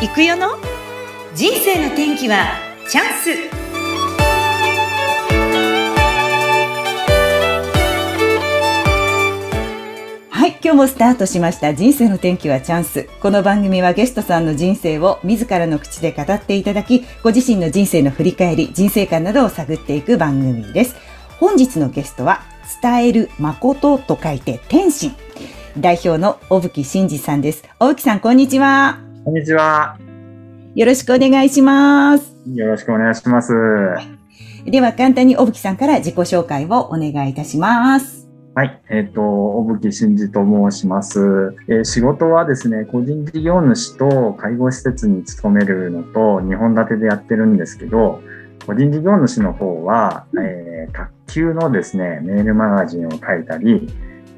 行くよの？人生の天気はチャンス。はい今日もスタートしました。人生の天気はチャンス。この番組はゲストさんの人生を自らの口で語っていただきご自身の人生の振り返り人生観などを探っていく番組です。本日のゲストは伝える誠と書いて天心。代表の小吹真二さんです。小吹さんこんにちは。こんにちは。よろしくお願いします。よろしくお願いします。では簡単に小吹さんから自己紹介をお願いいたします。はい。えっ、と、小吹真二と申します、えー仕事はですね、個人事業主と介護施設に勤めるのと2本立てでやってるんですけど、個人事業主の方は、えー卓球のですね、メールマガジンを書いたり、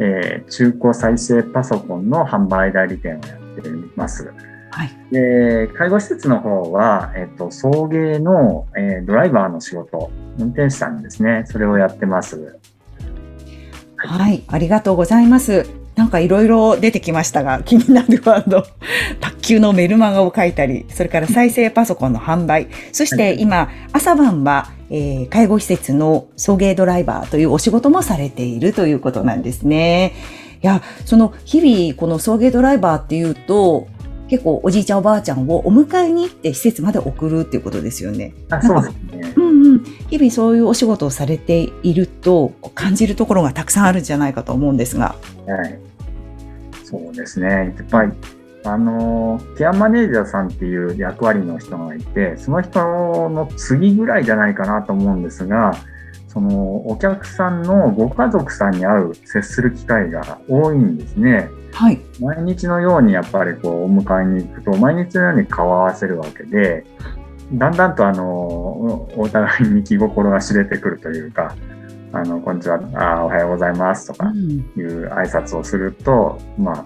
えー中古再生パソコンの販売代理店をやっています。はい。で、介護施設の方は、えっと、送迎の、えードライバーの仕事、運転手さんですね、それをやってます。はい、ありがとうございます。なんかいろいろ出てきましたが、気になるワード、卓球のメルマガを書いたり、それから再生パソコンの販売、そして今、朝晩は、えー介護施設の送迎ドライバーというお仕事もされているということなんですね。いや、その日々この送迎ドライバーっていうと、結構おじいちゃんおばあちゃんをお迎えに行って施設まで送るっていうことですよね。あそうですね。うんうん、日々そういうお仕事をされていると感じるところがたくさんあるんじゃないかと思うんですが。はい。そうですね。やっぱり、あの、ケアマネージャーさんっていう役割の人がいて、その人の次ぐらいじゃないかなと思うんですが、そのお客さんのご家族さんに会う、接する機会が多いんですね。はい。毎日のようにやっぱりこうお迎えに行くと毎日のように顔を合わせるわけでだんだんとあのお互いに気心が知れてくるというか「あのこんにちはあおはようございます」とかうんいう挨拶をするとまあ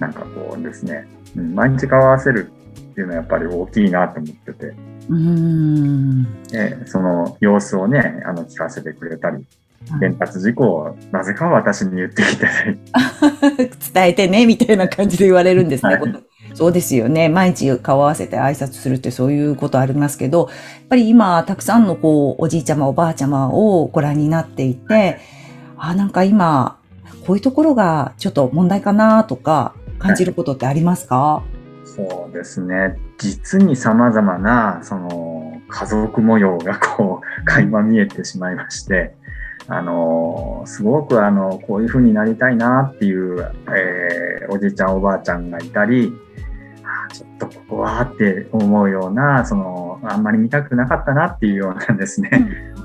なんかこうですね、うん毎日顔を合わせるっていうのはやっぱり大きいなと思ってて、うーん。えその様子をねあの聞かせてくれたり伝達事項をなぜか私に言ってきて 伝えてね、みたいな感じで言われるんですね。はいそうですよね。毎日顔合わせて挨拶するってそういうことありますけど、やっぱり今、たくさんのこう、おじいちゃま、おばあちゃまをご覧になっていて、あ、なんか今、こういうところがちょっと問題かなとか、感じることってありますか、そうですね。実に様々な、その、家族模様がこう、垣間見えてしまいまして、あの、すごくあの、こういう風になりたいなっていう、えーおじいちゃんおばあちゃんがいたり、ちょっとここはって思うような、その、あんまり見たくなかったなっていうようなですね、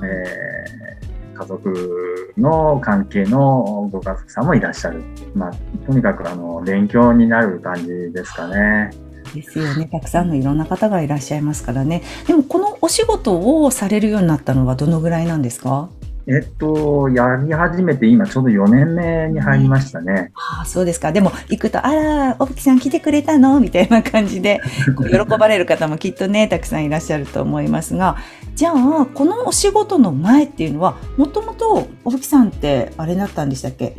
えー家族の関係のご家族さんもいらっしゃる。まあ、とにかくあの勉強になる感じですかね。ですよね。たくさんのいろんな方がいらっしゃいますからね。でもこのお仕事をされるようになったのはどのぐらいなんですか？えっと、やり始めて今ちょうど4年目に入りましたね。ああ、そうですか。でも行くと、あら、おぶきさん来てくれたの？みたいな感じで、喜ばれる方もきっとね、たくさんいらっしゃると思いますが、じゃあ、このお仕事の前っていうのは、もともとおぶきさんってあれだったんでしたっけ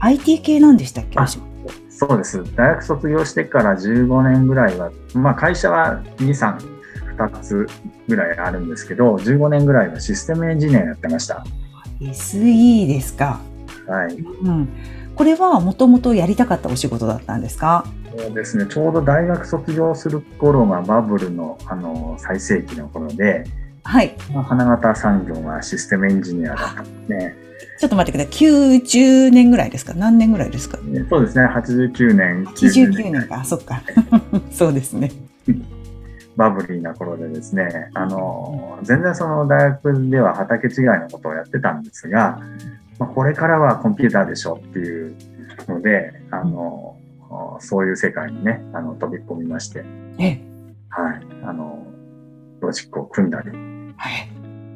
?IT 系なんでしたっけ？そうです。大学卒業してから15年ぐらいは、まあ会社は2、3、2つぐらいあるんですけど、15年ぐらいはシステムエンジニアやってました。SE ですか。はい。うん。これはもともとやりたかったお仕事だったんですか？そうですね。ちょうど大学卒業する頃がバブルのあの最盛期の頃で、はい。まあ花形産業がシステムエンジニアだったんですね。ちょっと待ってください。90年ぐらいですか？何年ぐらいですか？そうですね。89年、89年か。あ、そっか。そうですね。バブリーな頃でですね、あの、全然その大学では畑違いのことをやってたんですが、まあ、これからはコンピューターでしょっていうので、あの、そういう世界にね、あの、飛び込みまして、え、はい、あの、ロジックを組んだり、はい。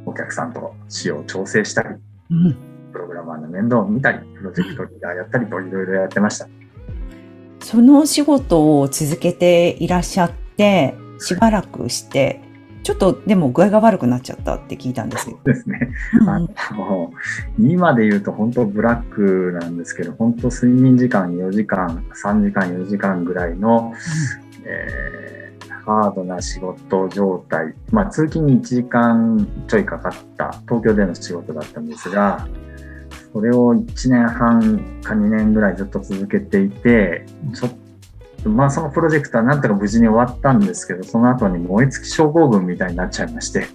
お客さんと仕様を調整したり、うん。プログラマーの面倒を見たり、プロジェクトリーダーやったりといろいろやってました。その仕事を続けていらっしゃって、しばらくして、ちょっとでも具合が悪くなっちゃったって聞いたんですよ。ですね。あの今で言うと本当ブラックなんですけど、本当睡眠時間4時間、3時間、4時間ぐらいの、えーハードな仕事状態、まあ、通勤に1時間ちょいかかった東京での仕事だったんですが、それを1年半か2年ぐらいずっと続けていて、ちょっと、まあそのプロジェクトはなんとか無事に終わったんですけど、その後に燃え尽き症候群みたいになっちゃいまして。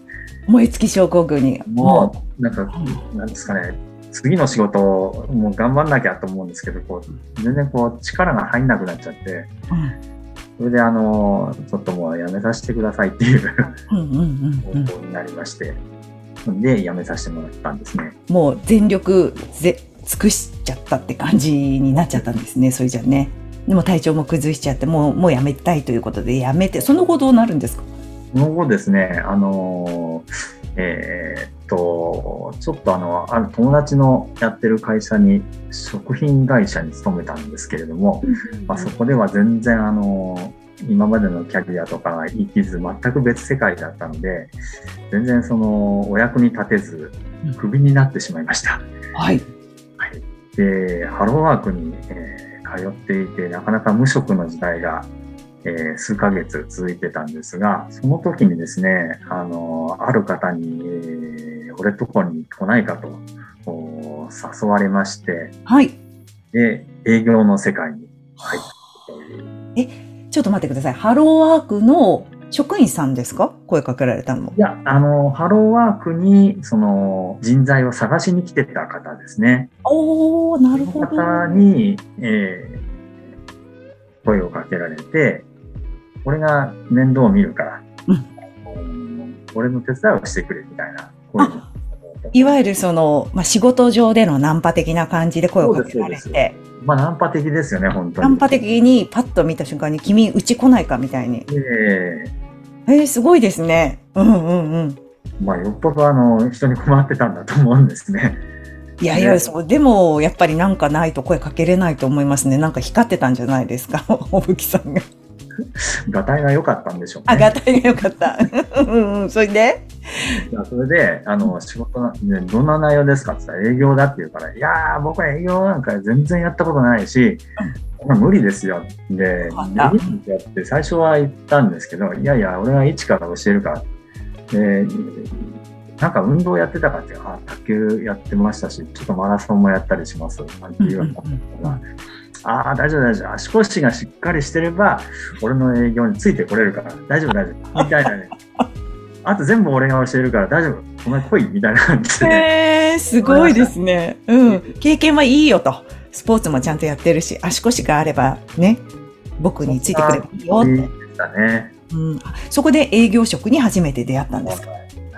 燃え尽き症候群に。もう、なんか、なんですかね、次の仕事をもう頑張んなきゃと思うんですけど、こう、全然こう力が入んなくなっちゃって、それであの、ちょっともうやめさせてくださいっていううん。うんうんうん方向になりまして、で、やめさせてもらったんですね。もう全力ぜ尽くしちゃったって感じになっちゃったんですね、それじゃね。でも体調も崩しちゃって、もう、もうやめたいということでやめて、その後どうなるんですか？その後ですね、あの、えーっと、ちょっとあの、ある友達のやってる会社に、食品会社に勤めたんですけれども、まあ、そこでは全然あの、今までのキャリアとかが生きず、全く別世界だったので、全然その、お役に立てず、クビになってしまいました。はい。はい。で、ハローワークに、えー通っていて、なかなか無職の時代が、えー数ヶ月続いてたんですが、その時にですね、あの、ある方に、えー俺とこに来ないかと誘われまして、はい。で、営業の世界に入ったという。ちょっと待ってください。ハローワークの職員さんですか？声かけられたのもい。や、あの、ハローワークに、その、人材を探しに来てた方ですね。おー、なるそほど。の方に、えー声をかけられて、俺が面倒を見るから、うんうん俺の手伝いをしてくれみたいないわゆるその、まあ、仕事上でのナンパ的な感じで声をかけられて、まあ、ナンパ的ですよね、本当に。ナンパ的にパッと見た瞬間に君、うち来ないかみたいに。ええー、すごいですね。うんうんうん。ーまあ、よっぽどあの、人に困ってたんだと思うんですね。いやいや、ねそう、でも、やっぱりなんかないと声かけれないと思いますね。なんか光ってたんじゃないですか、おぶきさんが。がたいが良かったんでしょうね。あ、がたいがよかった。うんうん、それで？それで、あの、仕事な、ね、どんな内容ですかって言ったら営業だって言うから、いやー、僕は営業なんか全然やったことないし、無理ですよ。で、無理ですよって最初は言ったんですけど、いやいや、俺は一から教えるから。で、なんか運動やってたかって、あ、卓球やってましたし、ちょっとマラソンもやったりします。なんて言われたら、ああ、大丈夫大丈夫。足腰がしっかりしてれば、俺の営業についてこれるから、大丈夫大丈夫。みたいなね。あと全部俺が教えるから大丈夫。お前来いみたいな感じで、ね。へえ、すごいですね。うん。経験はいいよと。スポーツもちゃんとやってるし、足腰があればね、僕についてくればいいよって。でしたね。うん、そこで営業職に初めて出会ったんですか？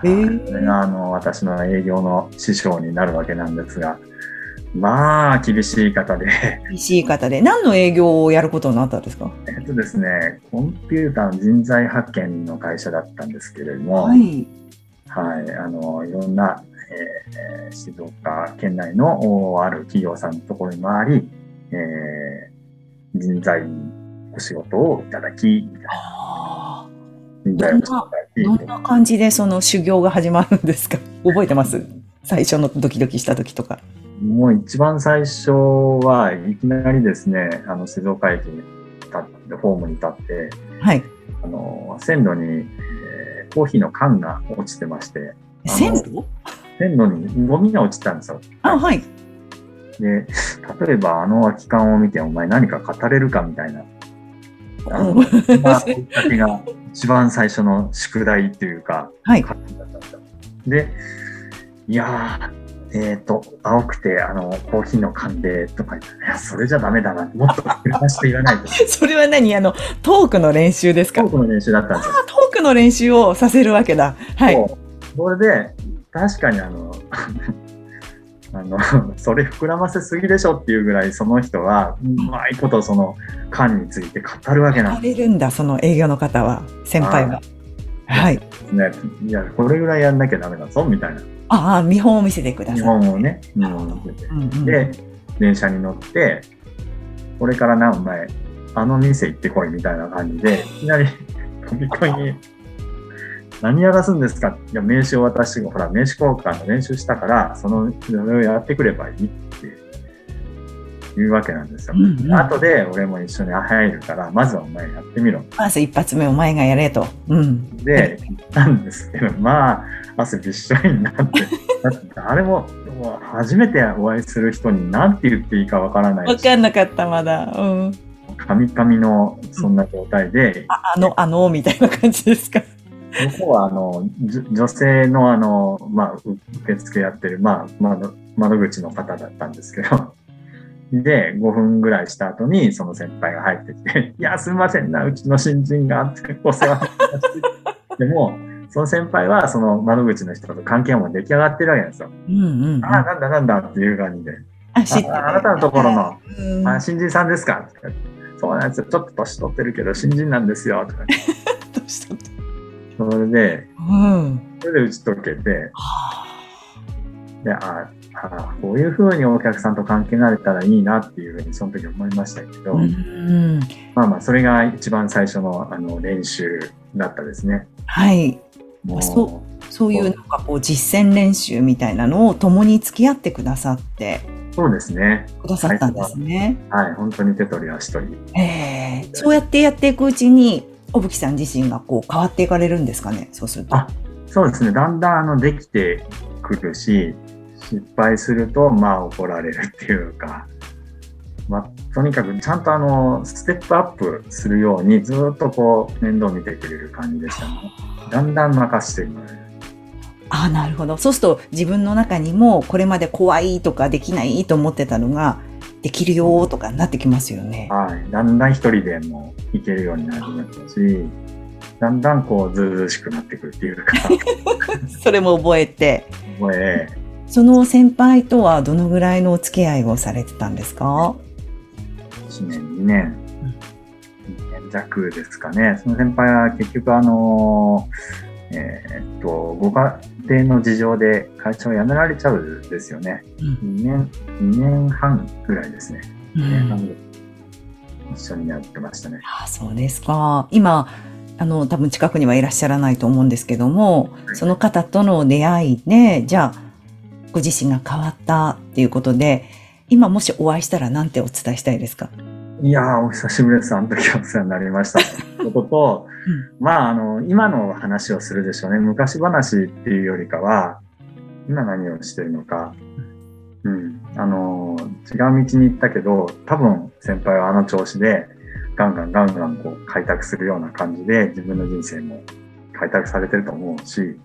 へーそれがあの私の営業の師匠になるわけなんですが、まあ厳しい方で、厳しい方で、何の営業をやることになったんですか？えっとですね、コンピューターの人材派遣の会社だったんですけれども、はい。はい、あの、いろんな、えー静岡県内のおある企業さんのところに回り、えー人材お仕事をいただき、みたいな。あ人材をいただーどんな感じでその修行が始まるんですか？覚えてます？最初のドキドキした時とか。き、もう一番最初はいきなりですね、あの、静岡駅に立って、ホームに立って、はい。あの、線路に、えーコーヒーの缶が落ちてまして、線路？線路にゴミが落ちたんですよ。あ、はい。で、例えばあの空き缶を見てお前何か語れるかみたいな。あのうんそんなきっかけが一番最初の宿題っていうか、はい。でいやー、えっ、と、青くて、あの、コーヒーの缶で、とか言って、いや、それじゃダメだな。もっと繰り返して言わないと。それは何？あの、トークの練習ですか？トトークの練習だったんですよ。ークの練習をさせるわけだ。はい。それで、確かにあの、あの、それ膨らませすぎでしょっていうぐらい、その人は、うまいことその缶について語るわけなん語れるんだ、その営業の方は、先輩は。はい。ですね。いや、これぐらいやんなきゃダメだぞ、みたいな。ああ、見本を見せてください。日本をね、日なるほど本を見てて。うんうんで、電車に乗って、これからな、お前、あの店行ってこいみたいな感じで、いきなり飛び込みに、何やらすんですか？いや、名刺を渡して、ほら、名刺交換の練習したから、その、それをやってくればいい。って言うわけなんですよ。うんうん後で俺も一緒に入るから、まずはお前やってみろ。まず一発目お前がやれと。うん。で、言ったんですけど、まあ、汗びっしょりになって、だって誰も、もう初めてお会いする人に何て言っていいかわからないし、わかんなかった、まだ。うん。カミカミのそんな状態で、ああの、あの、みたいな感じですか。向こうはあの女性のあの、まあ、う受付やってる、まあ、窓窓口の方だったんですけど、で、5分ぐらいした後に、その先輩が入ってきて、いや、すみませんな、うちの新人がってお世話になりました。でも、その先輩は、その窓口の人と関係はもう出来上がってるわけですよ。うんうんうん。ああ、なんだなんだっていう感じで。あ、知ってるああなたのところの、うんあ新人さんですか？そうなんですよ。ちょっと年取ってるけど、新人なんですよ。とか言ってどうしたってそれで、うん。それで打ち解けて、はで、ああ、こういうふうにお客さんと関係がれたらいいなっていうふうにその時思いましたけど、あうん。まあまあ、それが一番最初のあの練習だったですね。はい。もうそそういうなんかこう実践練習みたいなのを共に付き合ってくださってそうですね。くださったんですね。はい、本当に手取り足取り。へえ。そうやってやっていくうちに、小吹さん自身がこう変わっていかれるんですかね。そうすると。あそうですね。だんだんあのできてくるし、失敗すると、まあ怒られるっていうか、まあ、とにかくちゃんとあの、ステップアップするようにずっとこう、面倒見てくれる感じでしたね。だんだん任してもらえる。ああ、なるほど。そうすると自分の中にもこれまで怖いとかできないと思ってたのができるよとかになってきますよね。はい。だんだん一人でも行けるようになりましたし、だんだんこう、ずうずうしくなってくるっていうか、それも覚えて。もうええその先輩とはどのぐらいのお付き合いをされてたんですか？1年、2年、2年弱ですかね。その先輩は結局あの、えーっと、ご家庭の事情で会社を辞められちゃうんですよね。うん2年、2年半ぐらいですね。う2年半んぐらい一緒にやってましたね。あそうですか。今、あの、多分近くにはいらっしゃらないと思うんですけども、その方との出会いで、じゃあ、ご自身が変わったっていうことで、今もしお会いしたら何てお伝えしたいですか？いやー、お久しぶりです。あの時はお世話になりました。ことと、まあ、あの、今の話をするでしょうね。昔話っていうよりかは、今何をしてるのか。うん。あの、違う道に行ったけど、多分先輩はあの調子で、ガンガンガンガンこう開拓するような感じで、自分の人生も開拓されてると思うし、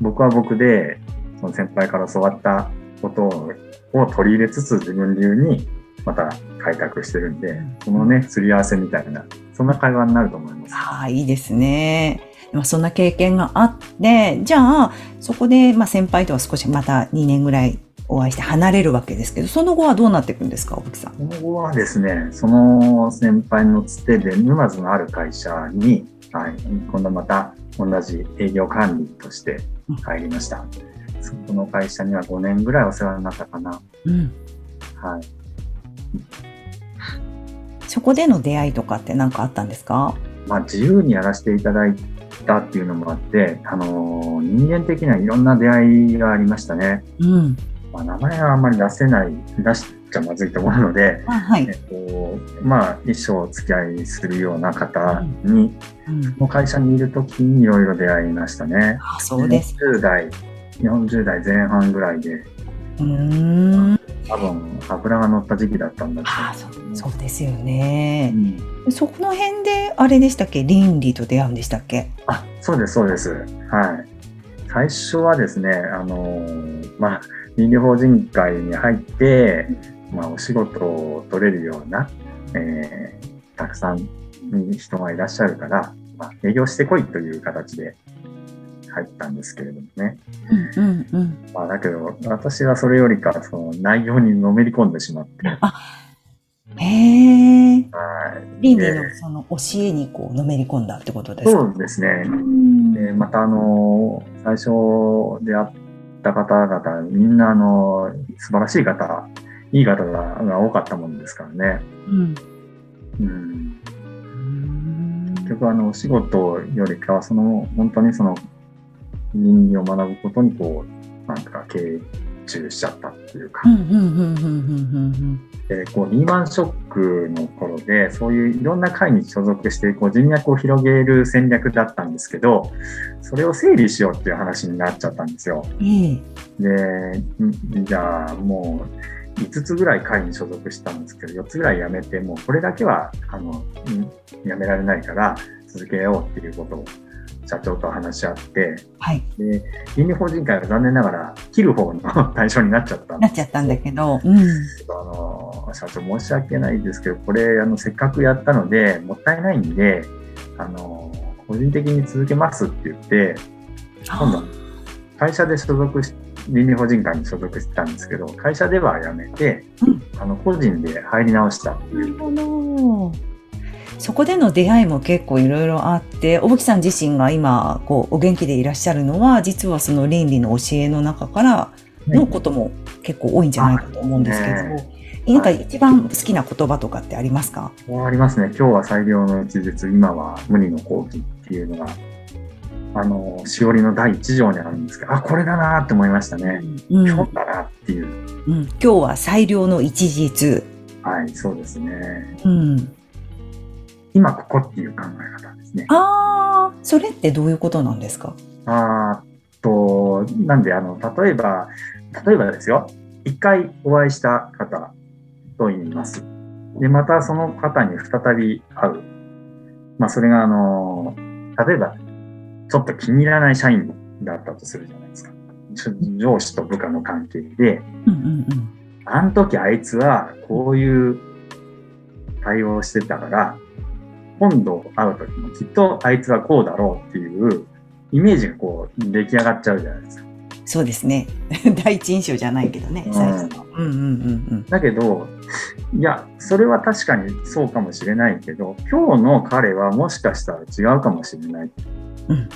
僕は僕で、その先輩から教わったことをを取り入れつつ、自分流にまた開拓してるんで、そのね、すり合わせみたいな、そんな会話になると思います。ああ、いいですね。まあそんな経験があって、じゃあ、そこで、まあ、先輩とは少しまた2年ぐらいお会いして離れるわけですけど、その後はどうなっていくんですか、小吹さん。その後はですね、その先輩のつてで沼津のある会社に、はい、今度また同じ営業管理として入りました。そこの会社には5年ぐらいお世話になったかな。うん。はい。そこでの出会いとかって何かあったんですか？まあ自由にやらせていただいたっていうのもあって、あのー人間的にはいろんな出会いがありましたね。うん。まあ名前はあんまり出せない、出しちゃまずいと思うので、あはいえ。っと、まあ一生お付き合いするような方に、うん、この会社にいるときにいろいろ出会いましたね。あそうです。40代、40代前半ぐらいで、うーん。多分油が乗った時期だったんだとあそ。そうですようね。んそこの辺で、あれでしたっけ？倫理と出会うんでしたっけ？あ、そうです、そうです。はい。最初はですね、あのーまあ、倫理法人会に入って、まあ、お仕事を取れるような、えーたくさんに人がいらっしゃるから、まあ、営業してこいという形で入ったんですけれどもね。うんうんうん。まあ、だけど、私はそれよりか、その内容にのめり込んでしまって、へえ。はい。倫理でのその教えにこうのめり込んだってことですか？そうですね。うんで、またあの、最初出会った方々、みんなあの、素晴らしい方、いい方がが多かったもんですからね。うんうん。うん結局あの、お仕事よりかは、その、本当にその、倫理を学ぶことにこう、なんか経中しちゃったっていうか、でこうリーマンショックの頃でそういういろんな会に所属してこう人脈を広げる戦略だったんですけどそれを整理しようっていう話になっちゃったんですよ。うん。ええでんじゃあもう5つぐらい会に所属したんですけど4つぐらい辞めてもうこれだけはあのん辞められないから続けようっていうことを社長と話し合ってはい。で倫理法人会は残念ながら切る方の 対象になっちゃったなっちゃったんだけど、うん。あの社長申し訳ないですけどこれあのせっかくやったのでもったいないんであの個人的に続けますって言って今度会社で所属し倫理法人会に所属してたんですけど会社では辞めて、うんあの個人で入り直したっていうなるほど。そこでの出会いも結構いろいろあって、小吹さん自身が今、こう、お元気でいらっしゃるのは、実はその倫理の教えの中からのことも結構多いんじゃないかと思うんですけど、ねなんか一番好きな言葉とかってありますか？ありますね。今日は最良の一日今は無二の好機っていうのがあのしおりの第一条にあるんですけどあこれだなって思いましたね、うん、今日だなっていう。うん。今日は最良の一日。はい。そうですね。うん。今ここっていう考え方ですねああ、それってどういうことなんですか？あーと、なんで、あの、例えば、例えばですよ、一回お会いした方と言います。で、またその方に再び会う。まあ、それが、あの、例えば、ちょっと気に入らない社員だったとするじゃないですか。上司と部下の関係で、うんうんうん。あの時あいつはこういう対応をしてたから、今度会う時もきっとあいつはこうだろうっていうイメージがこう出来上がっちゃうじゃないですか。そうですね。第一印象じゃないけどね、うん最初の。うんうんうんだけど、いや、それは確かにそうかもしれないけど、今日の彼はもしかしたら違うかもしれない。うん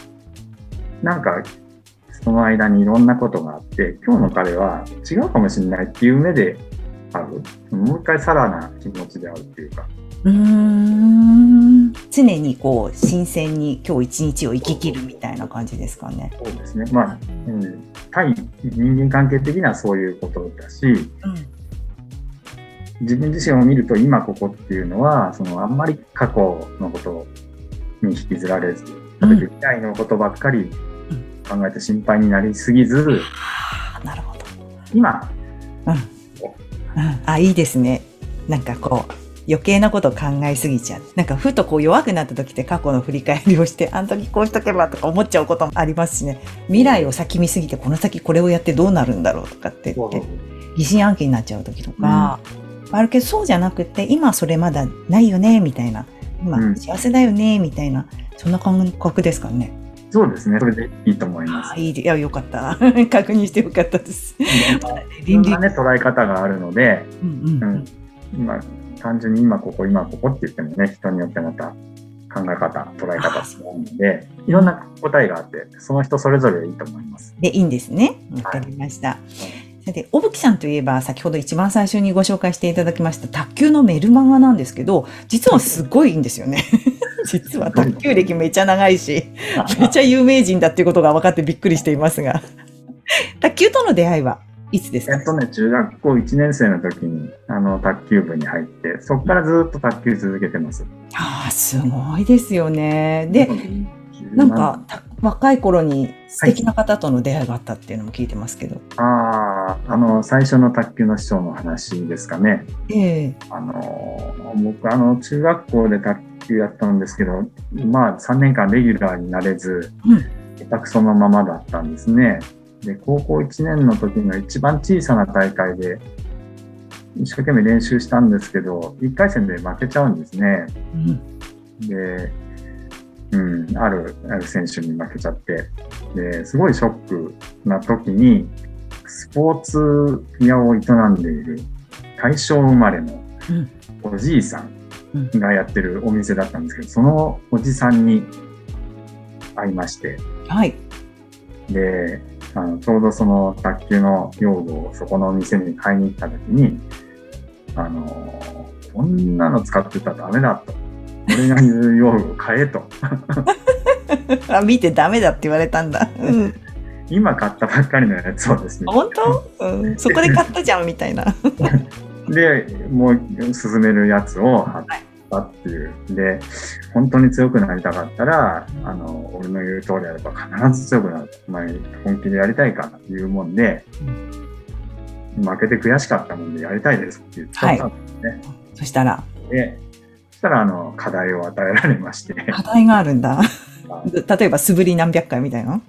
なんか、その間にいろんなことがあって、今日の彼は違うかもしれないっていう目で会う。もう一回さらな気持ちで会うっていうか。うん。うーん。常にこう、新鮮に今日一日を生き切るみたいな感じですかね。そうですね。まあ、うん、対人間関係的にはそういうことだし、うん。自分自身を見ると今ここっていうのは、そのあんまり過去のことに引きずられず、未来のことばっかり考えて心配になりすぎず、はあ、なるほど。今、うん。あ、いいですね。なんかこう、余計なこと考えすぎちゃう。なんかふとこう弱くなった時って過去の振り返りをして、あの時こうしとけばとか思っちゃうこともありますしね。未来を先見すぎて、この先これをやってどうなるんだろうとかって言って、疑心暗鬼になっちゃう時とか、あるけどそうじゃなくて、今それまだないよね、みたいな。今うん幸せだよね、みたいな。そんな感覚ですかね。そうですね。それでいいと思いますあ。いいや、よかった。確認してよかったです。いろんなね、捉え方があるので、うんうんうん。まあ、単純に今ここ、今ここって言ってもね、人によってまた考え方、捉え方違うので、いろんな答えがあって、その人それぞれいいと思います。で、いいんですね。わかりました。さて、小吹さんといえば、先ほど一番最初にご紹介していただきました卓球のメルマガなんですけど、実はすごいんですよね。実は卓球歴めちゃ長いし、めちゃ有名人だっていうことが分かってびっくりしていますが。卓球との出会いは？いつですか？えっとね、中学校1年生の時に、あの、卓球部に入って、そこからずっと卓球続けてます。ああ、すごいですよね。で、なんか、た若い頃に素敵な方との出会いがあったっていうのも聞いてますけど。ああ、あの、最初の卓球の師匠の話ですかね。ええあの、僕、あの、中学校で卓球やったんですけど、まあ、3年間レギュラーになれず、うん下手くそのままだったんですね。で、高校1年の時の一番小さな大会で、一生懸命練習したんですけど、1回戦で負けちゃうんですね。うん。で、うん、あるある選手に負けちゃって、ですごいショックな時に、スポーツ屋を営んでいる大正生まれのうん。おじいさん。がやってるお店だったんですけど、そのおじさんに会いまして、はい。で、あのちょうどその卓球の用具をそこのお店に買いに行った時に、あの、こんなの使ってたらダメだと。俺が言う用具を買えと。あ、見てダメだって言われたんだ。うん。今買ったばっかりのやつをですね。本当、うん、そこで買ったじゃんみたいな。で、もう進めるやつを貼ったっていう。で、本当に強くなりたかったら、あの、俺の言う通りやれば必ず強くなる。お前本気でやりたいかっていうもんで、負けて悔しかったもんでやりたいですって言ったんですね。そしたら、で、そしたら、あの、課題を与えられまして、課題があるんだ。例えば素振り何百回みたいな。うん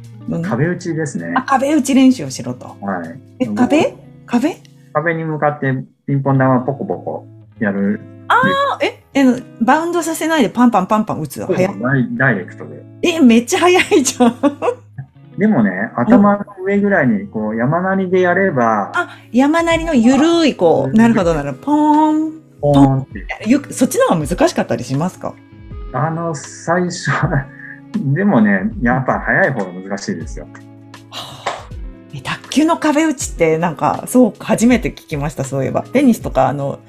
壁打ちですねあ。壁打ち練習をしろと。はい。え、壁？壁？壁に向かってピンポン玉ポコポコやる。あえ、え、バウンドさせないでパンパンパンパン打つの？早い。ダイレクトで。え、めっちゃ早いじゃん。でもね、頭の上ぐらいにこう山なりでやれば、あ、山なりのゆるい、こう、なるほどなるほど。ポーン。ポーンって。よく、そっちの方が難しかったりしますか？あの、最初、でもね、やっぱ早い方が難しいですよ。え卓球の壁打ちってなんか、そう、初めて聞きました、そういえば。テニスとか、あの、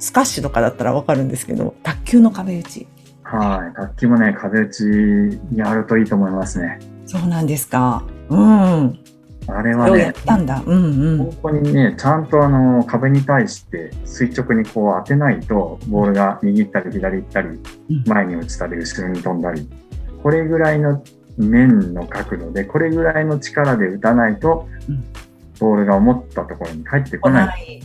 スカッシュとかだったらわかるんですけど、卓球の壁打ち。はい。卓球もね、壁打ちやるといいと思いますね。そうなんですか。うん。あれはねたんだ。うんうん。本当にね、ちゃんとあの壁に対して垂直にこう当てないと、ボールが右行ったり左行ったりうん、前に落ちたり後ろに飛んだり、これぐらいの面の角度で、これぐらいの力で打たないとうん、ボールが思ったところに入ってこ来ない。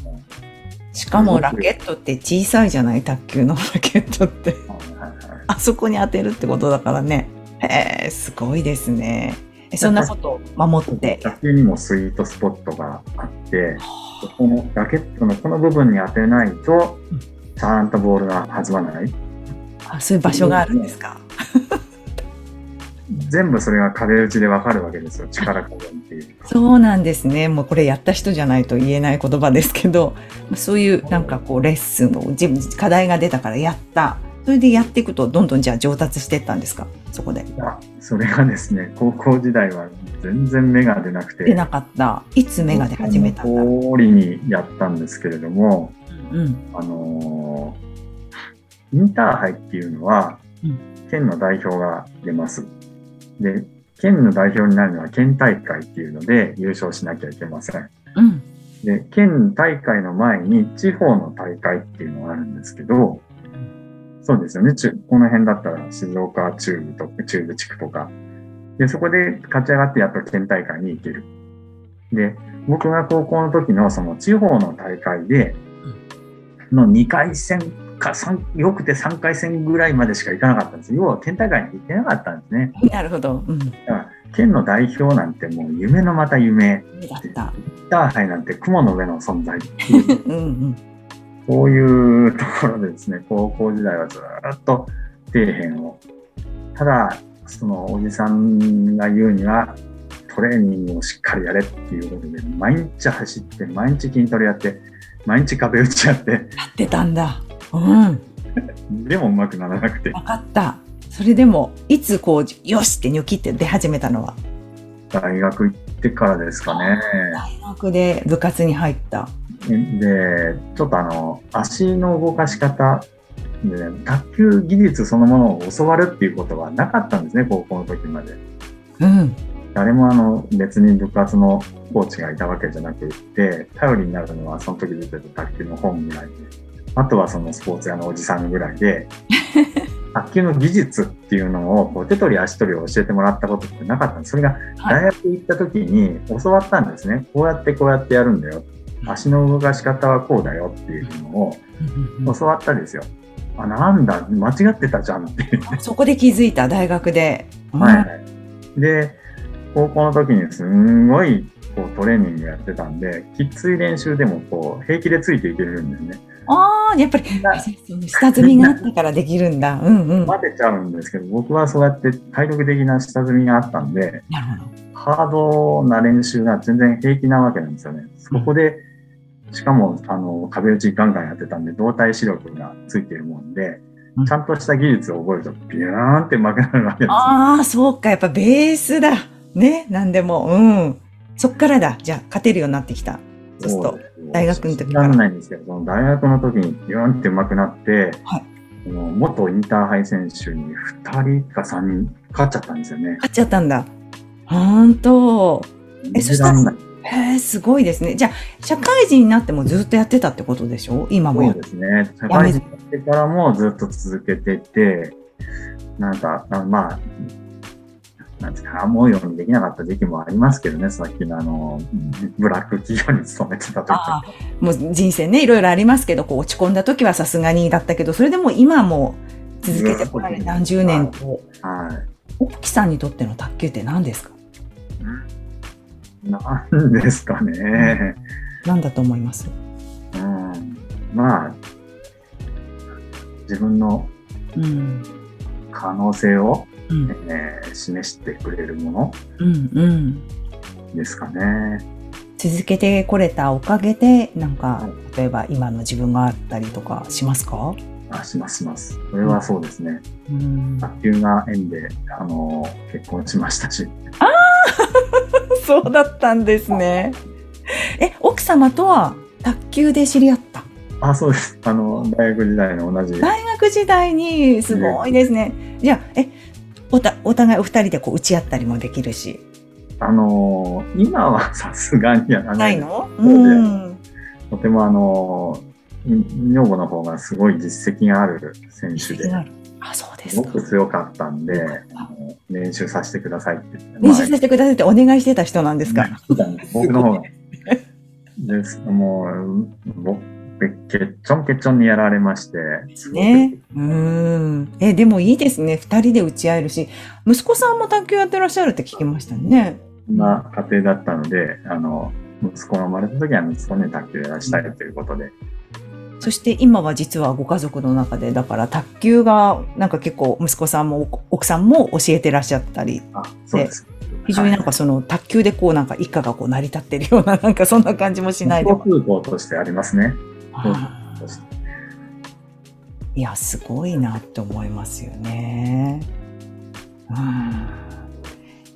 しかもラケットって小さいじゃない卓球のラケットって。あそこに当てるってことだからね。へえ、すごいですね。えそんなことを守って。卓球にもスイートスポットがあって、このラケットのこの部分に当てないとうん、ちゃんとボールが弾まない。あそういう場所があるんですか？全部それが壁打ちでわかるわけですよ。力加減っていうか。そうなんですね。もうこれやった人じゃないと言えない言葉ですけど、まあそういうなんかこうレッスンを自分課題が出たからやった。それでやっていくとどんどんじゃあ上達していったんですか？そこで。いやそれがですね、高校時代は全然芽が出なくて、出なかった。いつ目が出始めたんだ。通りにやったんですけれども、うん。あのーインターハイっていうのはうん、県の代表が出ます。で、県の代表になるのは県大会っていうので優勝しなきゃいけません。うん。で、県大会の前に地方の大会っていうのがあるんですけど、そうですよね。中この辺だったら静岡中部と中部地区とか。で、そこで勝ち上がってやっと県大会に行ける。で、僕が高校の時のその地方の大会で、の2回戦か3、よくて3回戦ぐらいまでしか行かなかったんです。要は県大会に行ってなかったんですね。なるほど。うん。だから県の代表なんてもう夢のまた夢。目だった。インターハイなんて雲の上の存在っていううんうん。そういうところでですね、高校時代はずっと底辺を。ただ、そのおじさんが言うには、トレーニングをしっかりやれっていうことで、毎日走って、毎日筋トレやって、毎日壁打ちやって、やってたんだ。うん。でも上手くならなくて、わかった。それでも、いつこう、よしってニョキって出始めたのは、大学行ってからですかね。大学で部活に入った。で、ちょっとあの、足の動かし方で、ね、卓球技術そのものを教わるっていうことはなかったんですね、高校の時まで。うん。誰もあの別に部活のコーチがいたわけじゃなくって、頼りになるのはその時出てた卓球の本ぐらいで、あとはそのスポーツ屋のおじさんぐらいで、卓球の技術っていうのをこう手取り足取りを教えてもらったことってなかったんです。それが大学行った時に教わったんですね。こうやってこうやってやるんだよ。足の動かし方はこうだよっていうのを教わったんですよ。あ、なんだ、間違ってたじゃんって。そこで気づいた、大学で。はい。で、高校の時にすんごいこうトレーニングやってたんで、きつい練習でもこう平気でついていけるんですね。ああ、やっぱり、下積みがあったからできるんだ。うんうん。な混ぜちゃうんですけど、僕はそうやって体力的な下積みがあったんで、るほど。ハードな練習が全然平気なわけなんですよね。そこで、しかも、あの、壁打ちガンガンやってたんで、動体視力がついてるもんでうん、ちゃんとした技術を覚えると、ビューンって上手くなるわけですよ。ああ、そうか。やっぱベースだ。ね、なんでも。うん。そっからだ。じゃあ、勝てるようになってきた。そうすると。大学の時からならないんですけど、その大学の時にビューンって上手くなって、はい元インターハイ選手に2人か3人勝っちゃったんですよね。勝っちゃったんだ。ほんと。え、そしたら、へえ、すごいですね。じゃあ、社会人になってもずっとやってたってことでしょ？今もそうですね。社会人になってからもずっと続けてて、なんか、あまあ、なんですか、思うようにできなかった時期もありますけどね、さっきのあの、ブラック企業に勤めてた時もう人生ね、いろいろありますけど、こう落ち込んだ時はさすがにだったけど、それでも今も続けてこられ何十年と。はい。奥木さんにとっての卓球って何ですか？何ですかね。何だと思います？うん。まあ、自分の可能性を、うん、えー、示してくれるものですかね。うんうん、続けてこれたおかげで、なんか、例えば今の自分があったりとかしますか？あしますします。それはそうですね。うん、卓球が縁で、あの、結婚しましたし。ああ そうだったんですね。え、奥様とは卓球で知り合った？あ、そうです。あの、大学時代の同じ。大学時代に、すごいですね。ねじゃあ、え、おた、お互いお二人でこう打ち合ったりもできるし。あのー、今は さすがにやらない。の？うん。とてもあのー、女房の方がすごい実績がある選手で。あ、そうですすごく強かったんで、練習させてくださいって練習させてくださいってお願いしてた人なんですか、僕の方が。です。もう、僕けっちょんけっちょんにやられまして。ね。うん。え、でもいいですね。二人で打ち合えるし、息子さんも卓球やってらっしゃるって聞きましたね。そんな家庭だったので、あの、息子が生まれた時は息子に卓球やらしたいということで。そして今は実はご家族の中で、だから卓球がなんか結構息子さんも奥さんも教えてらっしゃったり。あ、そうです。非常になんかその卓球でこうなんか一家がこう成り立ってるようななんかそんな感じもしないで。空港としてありますね。いや、すごいなって思いますよね。うん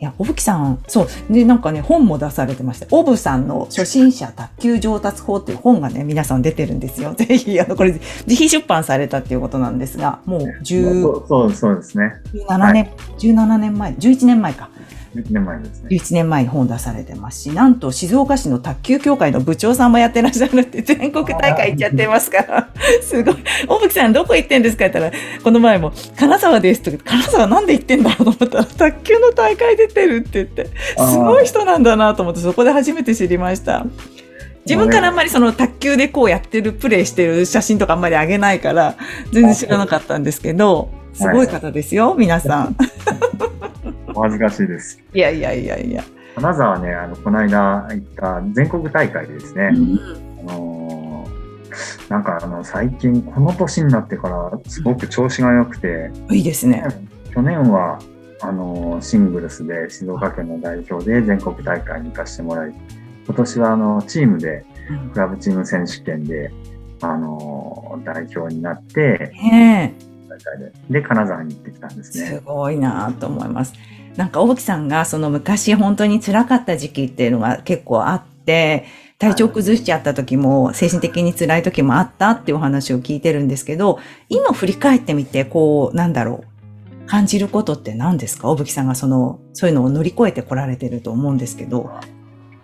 いや、おぶきさん、そう。で、なんかね、本も出されてまして、おぶさんの初心者卓球上達法っていう本がね、皆さん出てるんですよ。ぜひ、あの、これ、自費出版されたっていうことなんですが、もう10、そう、そうですね。17年、はい、17年前、11年前か。11年前ですね。11年前に本出されてますし、なんと静岡市の卓球協会の部長さんもやってらっしゃるって 全国大会行っちゃってますから、すごい。大吹さんどこ行ってんですか？って言ったら、この前も、金沢ですと金沢なんで行ってんだろう？と思ったら、卓球の大会出てるって言って、すごい人なんだなと思って、そこで初めて知りました。自分からあんまりその卓球でこうやってる、プレイしてる写真とかあんまり上げないから、全然知らなかったんですけど、すごい方ですよ、皆さん。お恥ずかしいです。いやいやいやいや。金沢ね、あの、この間行った全国大会ですね。うん、あのー、なんかあの、最近この年になってからすごく調子が良くて。いいですね。去年は、あのー、シングルスで静岡県の代表で全国大会に行かせてもらい、今年はあの、チームで、クラブチーム選手権で、あのー、代表になって、で、金沢に行ってきたんですね。すごいなと思います。なんか大木さんがその昔本当に辛かった時期っていうのが結構あって、体調崩しちゃった時も、精神的に辛い時もあったっていうお話を聞いてるんですけど、今振り返ってみて、こう、なんだろう、感じることって何ですか？大吹さんがその、そういうのを乗り越えてこられてると思うんですけど。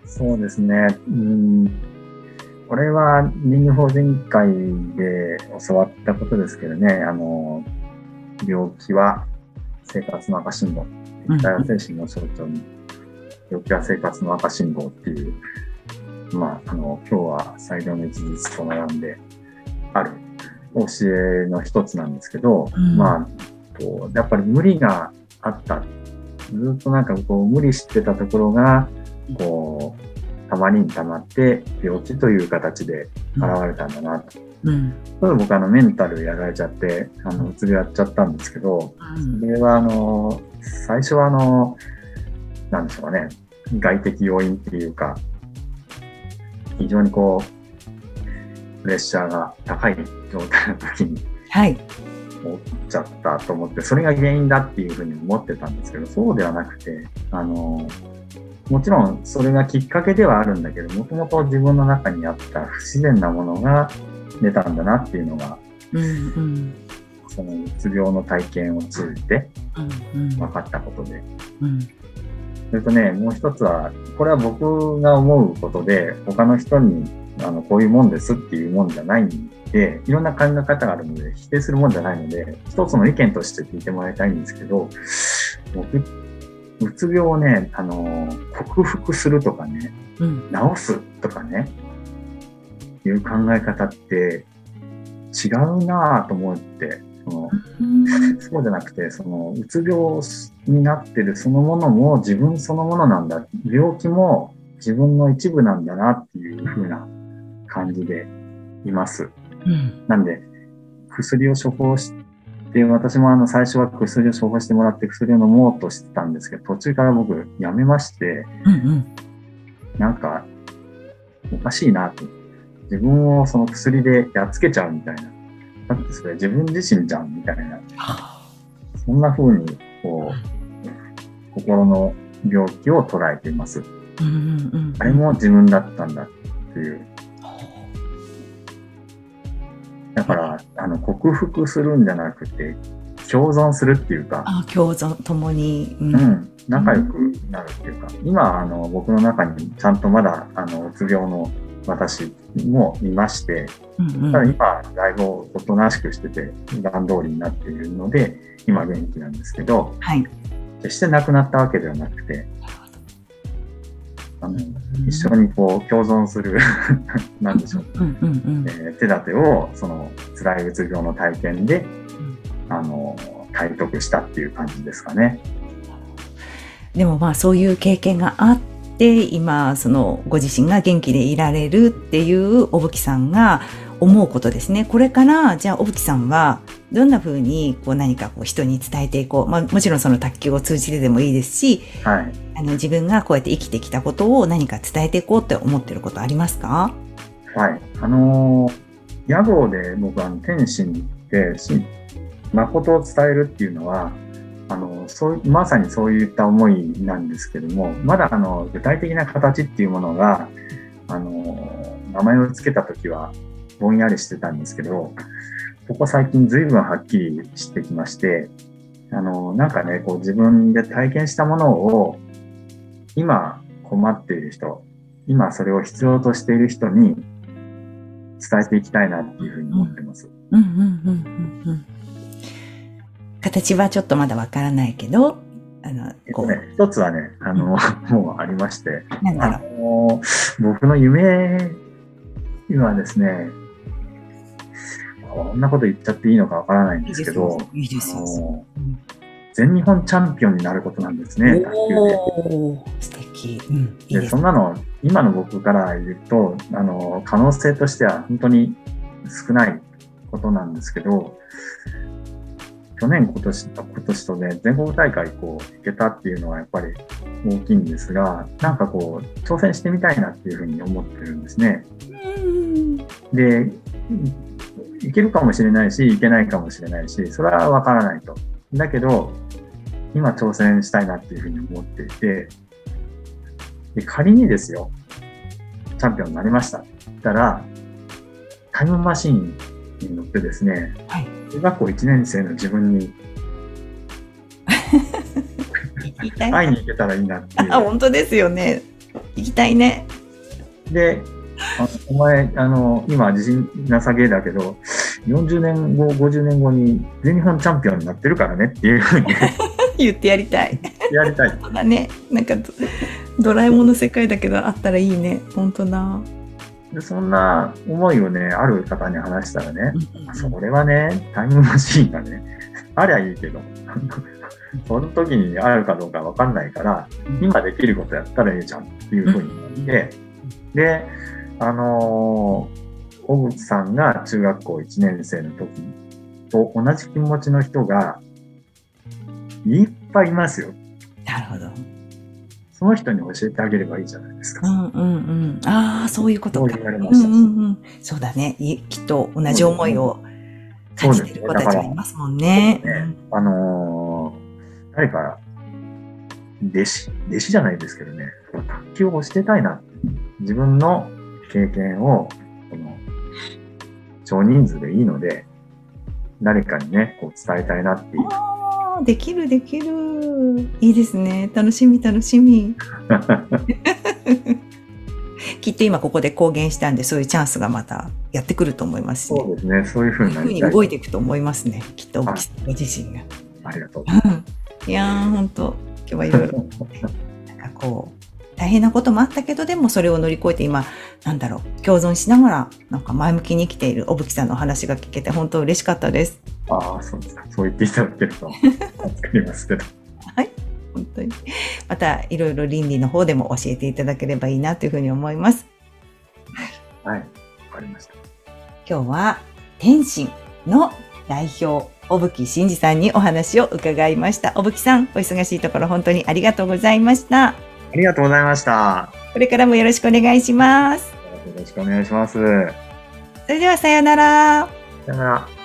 そうですね。うんこれはリング法人会で教わったことですけどね、あの、病気は生活の赤信号大和精神の象徴に、病気は生活の赤信号っていう、まあ、あの、今日は最良の一日と並んである教えの一つなんですけど、うん、まあ、こうやっぱり無理があった。ずっとなんかこう無理してたところが、こう、たまりにたまって病気という形で現れたんだなと。うん、それ僕あのメンタルやられちゃって、あの、うつ病やっちゃったんですけど、それはあの、最初はあの、なんでしょうかね、外的要因っていうか、非常にこう、プレッシャーが高い状態の時に、はい。思っちゃったと思って、それが原因だっていうふうに思ってたんですけど、そうではなくて、あの、もちろんそれがきっかけではあるんだけど、もともと自分の中にあった不自然なものが出たんだなっていうのが、うんうん、そのうつ病の体験を通じて分かったことで、うんうん、それとね、もう一つは、これは僕が思うことで、他の人にあのこういうもんですっていうもんじゃないんで、いろんな考え方があるので、否定するもんじゃないので、一つの意見として聞いてもらいたいんですけど、僕、うつ病をね、あの、克服するとかね、うん。治すとかね、いう考え方って違うなぁと思って、そのそうじゃなくて、その、うつ病になってるそのものも自分そのものなんだ。病気も自分の一部なんだなっていう風な感じでいます。うん。なんで、薬を処方して、私もあの、最初は薬を処方してもらって薬を飲もうとしてたんですけど、途中から僕やめまして、うんうん。なんか、おかしいなと。自分をその薬でやっつけちゃうみたいな。だってそれ自分自身じゃんみたいな。そんな風に、こう、心の病気を捉えています。うんうんうん。あれも自分だったんだっていう。だから、あの、克服するんじゃなくて、共存するっていうか、あ、共存ともに。うう。ん、仲良くなるっていうか、今、あの、僕の中にちゃんとまだ、あの、うつ病の私もいまして、うんうん。ただ今、だいぶおとなしくしてて、普段通りになっているので、今元気なんですけど、はい。決して亡くなったわけではなくて、あの一緒にこう共存する、なんでしょう、うんうんうんえ。ー手立てを、その辛いうつ病の体験で、あの、体得したっていう感じですかね。でもまあそういう経験があって今そのご自身が元気でいられるっていうおぶきさんが思うことですね。これからじゃあおぶきさんはどんな風にこう何かこう人に伝えていこう。まあもちろんその卓球を通じてでもいいですし、はい。あの自分がこうやって生きてきたことを何か伝えていこうって思ってることありますか？はい。あのー屋号で僕は天心って、し誠を伝えるっていうのは、あの、そう、まさにそういった思いなんですけども、まだあの、具体的な形っていうものが、あの、名前を付けた時はぼんやりしてたんですけど、ここ最近随分はっきりしてきまして、あの、なんかね、こう自分で体験したものを、今困っている人、今それを必要としている人に伝えていきたいなっていうふうに思ってます。うんうんうんうんうん。形はちょっとまだわからないけど、あの、こう、一つはね、あの、もうありまして、あなんだろの、僕の夢はですね、こんなこと言っちゃっていいのかわからないんですけど。いいですあよ。全日本チャンピオンになることなんですね、卓球で。素敵。うん。で、そんなの、今の僕から言うと、あの、可能性としては本当に少ないことなんですけど、去年、今年、今年とね、全国大会こう、行けたっていうのはやっぱり大きいんですが、なんかこう、挑戦してみたいなっていうふうに思ってるんですね。うんで、いけるかもしれないし、いけないかもしれないし、それはわからないと。だけど、今挑戦したいなっていうふうに思っていて、で仮にですよ、チャンピオンになりましたって言ったら、タイムマシーンに乗ってですね、はい。中学校1年生の自分に。会いに行けたらいいなっていあ、う。本当ですよね。行きたいね。で、あのお前、あの、今自信なさげだけど、40年後、50年後に全日本チャンピオンになってるからねっていうふうに 言ってやりたい。やりたい。そうだね。なんかド、ドラえもんの世界だけどあったらいいね。本当だ。でそんな思いをね、ある方に話したらね、うんそれはね、タイムマシーンがね、ありゃいいけど、その時にあるかどうかわかんないから、今できることやったらいいじゃんっていうふうに言って、で、あのー小渕さんが中学校1年生の時と同じ気持ちの人がいっぱいいますよ。なるほど。その人に教えてあげればいいじゃないですか。うんうんうん。ああ、そういうことか。そう言われましたうんうんうん。そうだね。いきっと同じ思いを感じてる子たちがいますもんね。そうですねあのー誰か、弟子、弟子じゃないですけどね、卓球をしてたいな。自分の経験を、この、少人数でいいので、誰かにね、こう伝えたいなっていう。ああ、できるできる。いいですね。楽しみ、楽しみ。きっと今ここで公言したんで、そういうチャンスがまたやってくると思いますし、ね。そうですね。そういうふうにういうに。動いていくと思いますね。きっと、奥さんご自身が。ありがとう。うんいやー、本当今日はいろいろ、なんかこう、大変なこともあったけど、でもそれを乗り越えて今、なんだろう、共存しながら、なんか前向きに生きている小吹さんのお話が聞けて、本当嬉しかったです。ああ、そうですか。そう言っていただけると助かりますけど。本当に。また、いろいろ倫理の方でも教えていただければいいなというふうに思います。はい。わかりました。今日は、天心の代表、小吹真二さんにお話を伺いました。小吹さん、お忙しいところ本当にありがとうございました。ありがとうございました。これからもよろしくお願いします。よろしくお願いします。それではさようなら。さよなら。